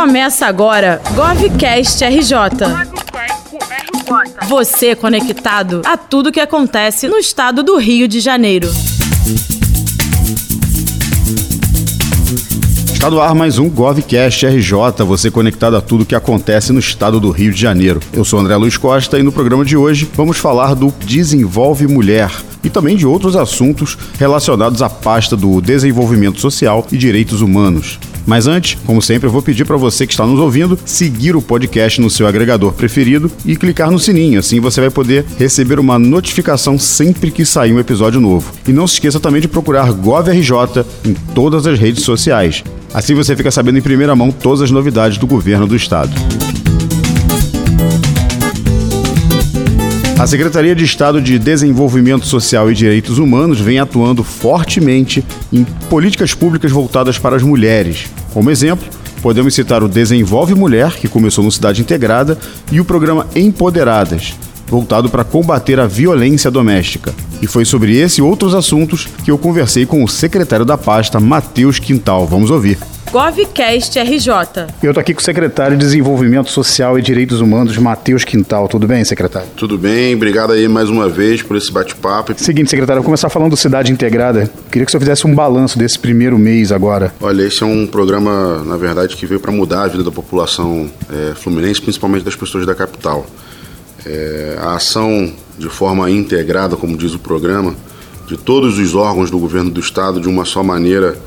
Começa agora GovCast RJ. Você conectado a tudo que acontece no estado do Rio de Janeiro. Está no ar mais um GovCast RJ, você conectado a tudo que acontece no estado do Rio de Janeiro. Eu sou André Luiz Costa e no programa de hoje vamos falar do Desenvolve Mulher e também de outros assuntos relacionados à pasta do Desenvolvimento Social e Direitos Humanos. Mas antes, como sempre, eu vou pedir para você que está nos ouvindo seguir o podcast no seu agregador preferido e clicar no sininho, assim você vai poder receber uma notificação sempre que sair um episódio novo. E não se esqueça também de procurar GovRJ em todas as redes sociais. Assim você fica sabendo em primeira mão todas as novidades do governo do estado. A Secretaria de Estado de Desenvolvimento Social e Direitos Humanos vem atuando fortemente em políticas públicas voltadas para as mulheres. Como exemplo, podemos citar o Desenvolve Mulher, que começou no Cidade Integrada, e o programa Empoderadas, voltado para combater a violência doméstica. E foi sobre esse e outros assuntos que eu conversei com o secretário da pasta, Matheus Quintal. Vamos ouvir. GovCast RJ. Eu estou aqui com o secretário de Desenvolvimento Social e Direitos Humanos, Matheus Quintal. Tudo bem, secretário? Tudo bem, obrigado aí mais uma vez por esse bate-papo. Seguinte, secretário, eu vou começar falando do Cidade Integrada. Queria que o senhor fizesse um balanço desse primeiro mês agora. Olha, esse é um programa, na verdade, que veio para mudar a vida da população é, fluminense, principalmente das pessoas da capital. É, a ação de forma integrada, como diz o programa, de todos os órgãos do governo do estado de uma só maneira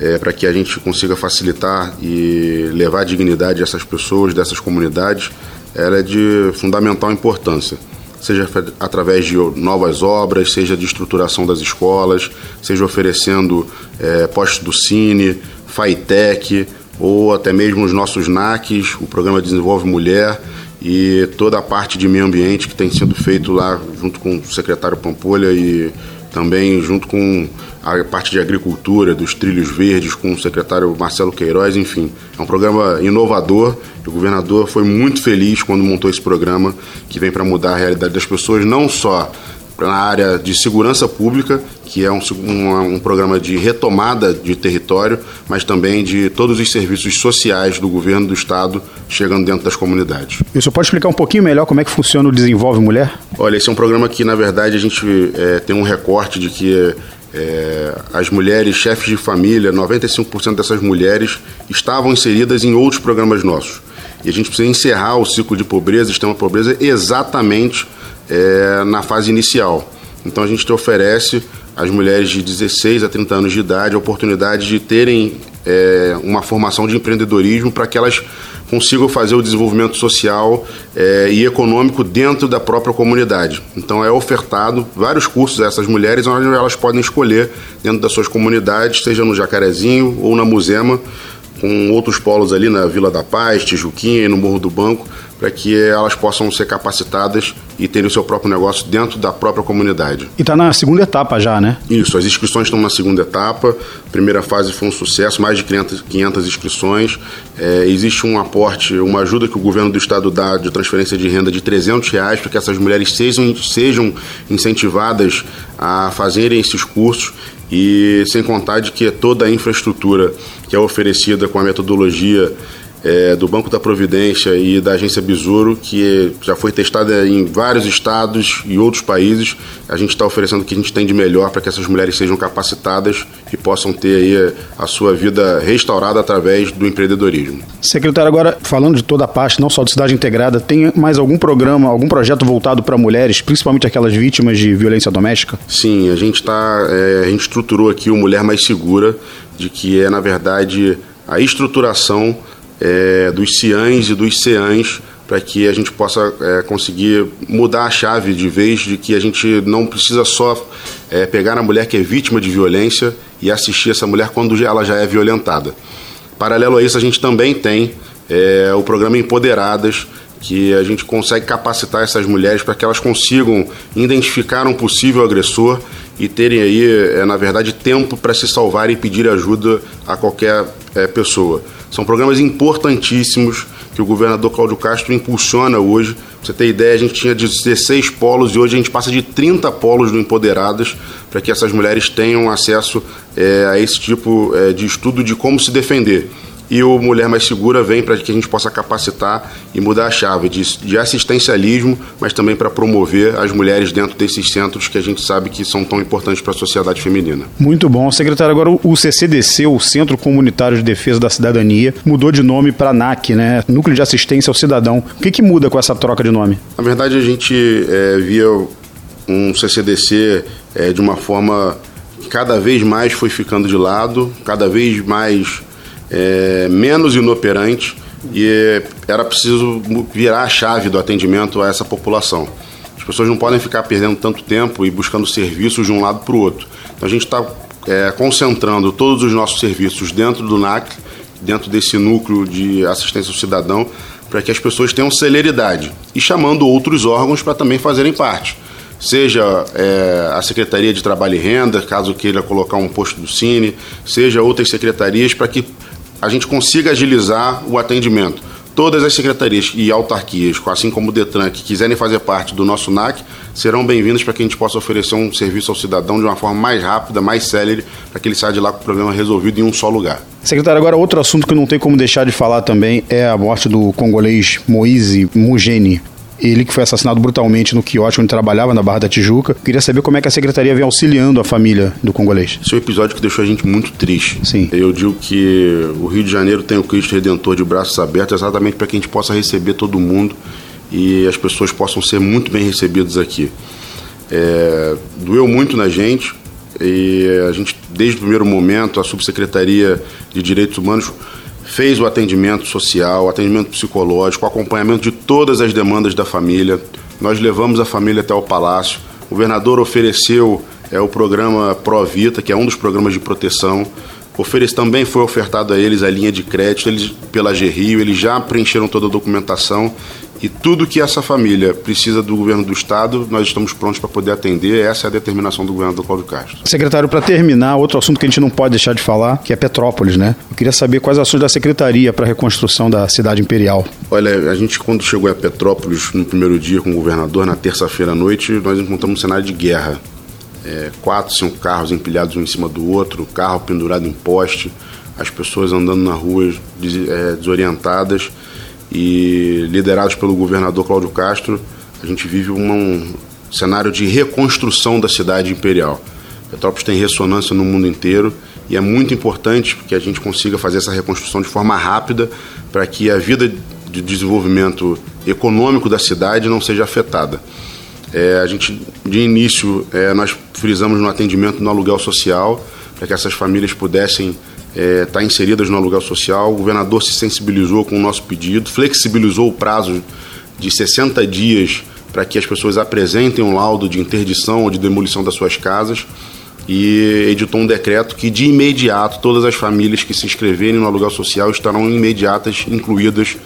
é, para que a gente consiga facilitar e levar dignidade a essas pessoas, dessas comunidades, ela é de fundamental importância. Seja através de novas obras, seja de estruturação das escolas, seja oferecendo é, postos do Cine, FAITEC, ou até mesmo os nossos NACs, o programa Desenvolve Mulher e toda a parte de meio ambiente que tem sido feito lá junto com o secretário Pampolha e também junto com a parte de agricultura, dos trilhos verdes, com o secretário Marcelo Queiroz, enfim. É um programa inovador. O governador foi muito feliz quando montou esse programa, que vem para mudar a realidade das pessoas, não só na área de segurança pública, que é um, um, um, programa de retomada de território, mas também de todos os serviços sociais do governo do estado chegando dentro das comunidades. E o senhor pode explicar um pouquinho melhor como é que funciona o Desenvolve Mulher? Olha, esse é um programa que, na verdade, a gente é, tem um recorte de que é, as mulheres chefes de família, 95% dessas mulheres estavam inseridas em outros programas nossos. E a gente precisa encerrar o ciclo de pobreza, extrema pobreza, exatamente é, na fase inicial. Então a gente oferece às mulheres de 16 a 30 anos de idade a oportunidade de terem é, uma formação de empreendedorismo para que elas consigam fazer o desenvolvimento social é, e econômico dentro da própria comunidade. Então é ofertado vários cursos a essas mulheres onde elas podem escolher dentro das suas comunidades, seja no Jacarezinho ou na Musema, com outros polos ali na Vila da Paz, Tijuquinha e no Morro do Banco, para que elas possam ser capacitadas e terem o seu próprio negócio dentro da própria comunidade. E está na segunda etapa já, né? Isso, as inscrições estão na segunda etapa. A primeira fase foi um sucesso, mais de 500, 500 inscrições. É, existe um aporte, uma ajuda que o governo do estado dá de transferência de renda de 300 reais para que essas mulheres sejam, sejam incentivadas a fazerem esses cursos e sem contar de que toda a infraestrutura que é oferecida com a metodologia é, do Banco da Providência e da Agência Besouro, que já foi testada em vários estados e outros países. A gente está oferecendo o que a gente tem de melhor para que essas mulheres sejam capacitadas e possam ter aí a sua vida restaurada através do empreendedorismo. Secretário, agora falando de toda a parte, não só de Cidade Integrada, tem mais algum programa, algum projeto voltado para mulheres, principalmente aquelas vítimas de violência doméstica? Sim, a gente está, é, a gente estruturou aqui o Mulher Mais Segura, de que é na verdade a estruturação é, dos ciãs e dos ceãs para que a gente possa é, conseguir mudar a chave de vez de que a gente não precisa só é, pegar a mulher que é vítima de violência e assistir essa mulher quando ela já é violentada. Paralelo a isso, a gente também tem é, o programa Empoderadas, que a gente consegue capacitar essas mulheres para que elas consigam identificar um possível agressor e terem aí, é, na verdade, tempo para se salvar e pedir ajuda a qualquer é, pessoa. São programas importantíssimos que o governador Cláudio Castro impulsiona hoje. Pra você ter ideia, a gente tinha 16 polos e hoje a gente passa de 30 polos do Empoderadas para que essas mulheres tenham acesso é, a esse tipo é, de estudo de como se defender. E o Mulher Mais Segura vem para que a gente possa capacitar e mudar a chave de, de assistencialismo, mas também para promover as mulheres dentro desses centros que a gente sabe que são tão importantes para a sociedade feminina. Muito bom. Secretário, agora o CCDC, o Centro Comunitário de Defesa da Cidadania, mudou de nome para NAC, né? Núcleo de Assistência ao Cidadão. O que, que muda com essa troca de nome? Na verdade, a gente é, via um CCDC é, de uma forma que cada vez mais foi ficando de lado, cada vez mais é, menos inoperante e era preciso virar a chave do atendimento a essa população. As pessoas não podem ficar perdendo tanto tempo e buscando serviços de um lado para o outro. Então a gente está é, concentrando todos os nossos serviços dentro do NAC, dentro desse núcleo de assistência ao cidadão, para que as pessoas tenham celeridade e chamando outros órgãos para também fazerem parte. Seja é, a Secretaria de Trabalho e Renda, caso queira colocar um posto do Cine, seja outras secretarias, para que a gente consiga agilizar o atendimento. Todas as secretarias e autarquias, assim como o Detran, que quiserem fazer parte do nosso NAC, serão bem-vindas para que a gente possa oferecer um serviço ao cidadão de uma forma mais rápida, mais célere, para que ele saia de lá com o problema resolvido em um só lugar. Secretário, agora outro assunto que não tem como deixar de falar também é a morte do congolês Moise Mugeni ele que foi assassinado brutalmente no quiosque onde trabalhava, na Barra da Tijuca. Queria saber como é que a secretaria vem auxiliando a família do congolês. Esse é um episódio que deixou a gente muito triste. Sim. Eu digo que o Rio de Janeiro tem o Cristo Redentor de braços abertos exatamente para que a gente possa receber todo mundo e as pessoas possam ser muito bem recebidas aqui. É, doeu muito na gente e a gente, desde o primeiro momento, a Subsecretaria de Direitos Humanos fez o atendimento social, o atendimento psicológico, o acompanhamento de todas as demandas da família. Nós levamos a família até o palácio. O governador ofereceu é, o programa Provita, que é um dos programas de proteção. Oferece, também foi ofertado a eles a linha de crédito eles, pela GRIO, eles já preencheram toda a documentação e tudo que essa família precisa do governo do estado, nós estamos prontos para poder atender. Essa é a determinação do governador Cláudio Castro. Secretário, para terminar, outro assunto que a gente não pode deixar de falar, que é Petrópolis, né? Eu queria saber quais ações da secretaria para a reconstrução da cidade imperial. Olha, a gente quando chegou a Petrópolis no primeiro dia com o governador, na terça-feira à noite, nós encontramos um cenário de guerra. É, quatro, cinco carros empilhados um em cima do outro, carro pendurado em poste, as pessoas andando na rua é, desorientadas e liderados pelo governador Cláudio Castro, a gente vive uma, um cenário de reconstrução da cidade imperial. Petrópolis tem ressonância no mundo inteiro e é muito importante que a gente consiga fazer essa reconstrução de forma rápida para que a vida de desenvolvimento econômico da cidade não seja afetada. É, a gente, de início, é, nós frisamos no atendimento no aluguel social para que essas famílias pudessem estar é, tá inseridas no aluguel social. O governador se sensibilizou com o nosso pedido, flexibilizou o prazo de 60 dias para que as pessoas apresentem um laudo de interdição ou de demolição das suas casas e editou um decreto que de imediato todas as famílias que se inscreverem no aluguel social estarão imediatas incluídas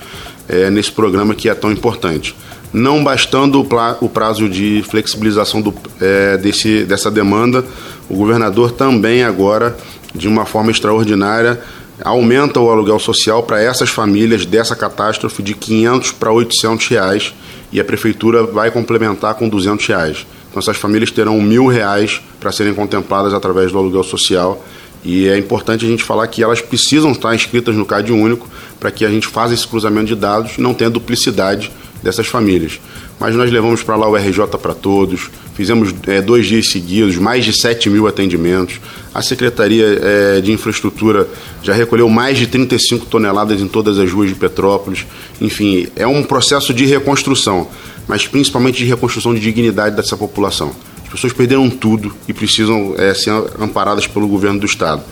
é, nesse programa que é tão importante. Não bastando o prazo de flexibilização do, é, desse, dessa demanda, o governador também agora de uma forma extraordinária, aumenta o aluguel social para essas famílias dessa catástrofe de 500 para 800 reais e a prefeitura vai complementar com 200 reais. Então essas famílias terão mil reais para serem contempladas através do aluguel social e é importante a gente falar que elas precisam estar inscritas no CAD único para que a gente faça esse cruzamento de dados não tenha duplicidade dessas famílias. Mas nós levamos para lá o RJ para todos, fizemos é, dois dias seguidos, mais de 7 mil atendimentos. A Secretaria é, de Infraestrutura já recolheu mais de 35 toneladas em todas as ruas de Petrópolis. Enfim, é um processo de reconstrução, mas principalmente de reconstrução de dignidade dessa população. As pessoas perderam tudo e precisam é, ser amparadas pelo governo do Estado.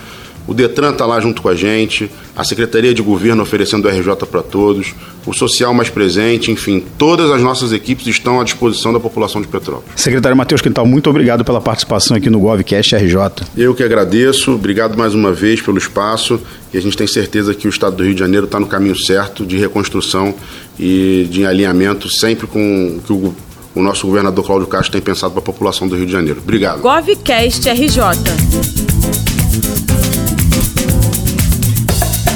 O Detran está lá junto com a gente, a Secretaria de Governo oferecendo o RJ para todos, o Social mais presente, enfim, todas as nossas equipes estão à disposição da população de Petrópolis. Secretário Matheus Quintal, muito obrigado pela participação aqui no GovCast RJ. Eu que agradeço, obrigado mais uma vez pelo espaço e a gente tem certeza que o Estado do Rio de Janeiro está no caminho certo de reconstrução e de alinhamento sempre com o que o o nosso governador Cláudio Castro tem pensado para a população do Rio de Janeiro. Obrigado. GovCast RJ.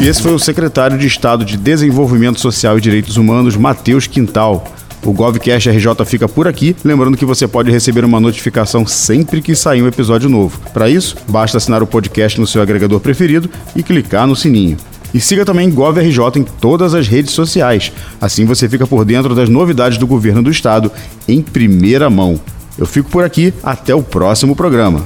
E esse foi o secretário de Estado de Desenvolvimento Social e Direitos Humanos, Matheus Quintal. O Govcast RJ fica por aqui, lembrando que você pode receber uma notificação sempre que sair um episódio novo. Para isso, basta assinar o podcast no seu agregador preferido e clicar no sininho. E siga também GovRJ em todas as redes sociais. Assim você fica por dentro das novidades do governo do estado em primeira mão. Eu fico por aqui, até o próximo programa.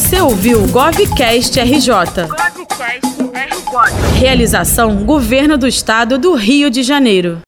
Você ouviu Govcast RJ. Govcast RJ. Realização Governo do Estado do Rio de Janeiro.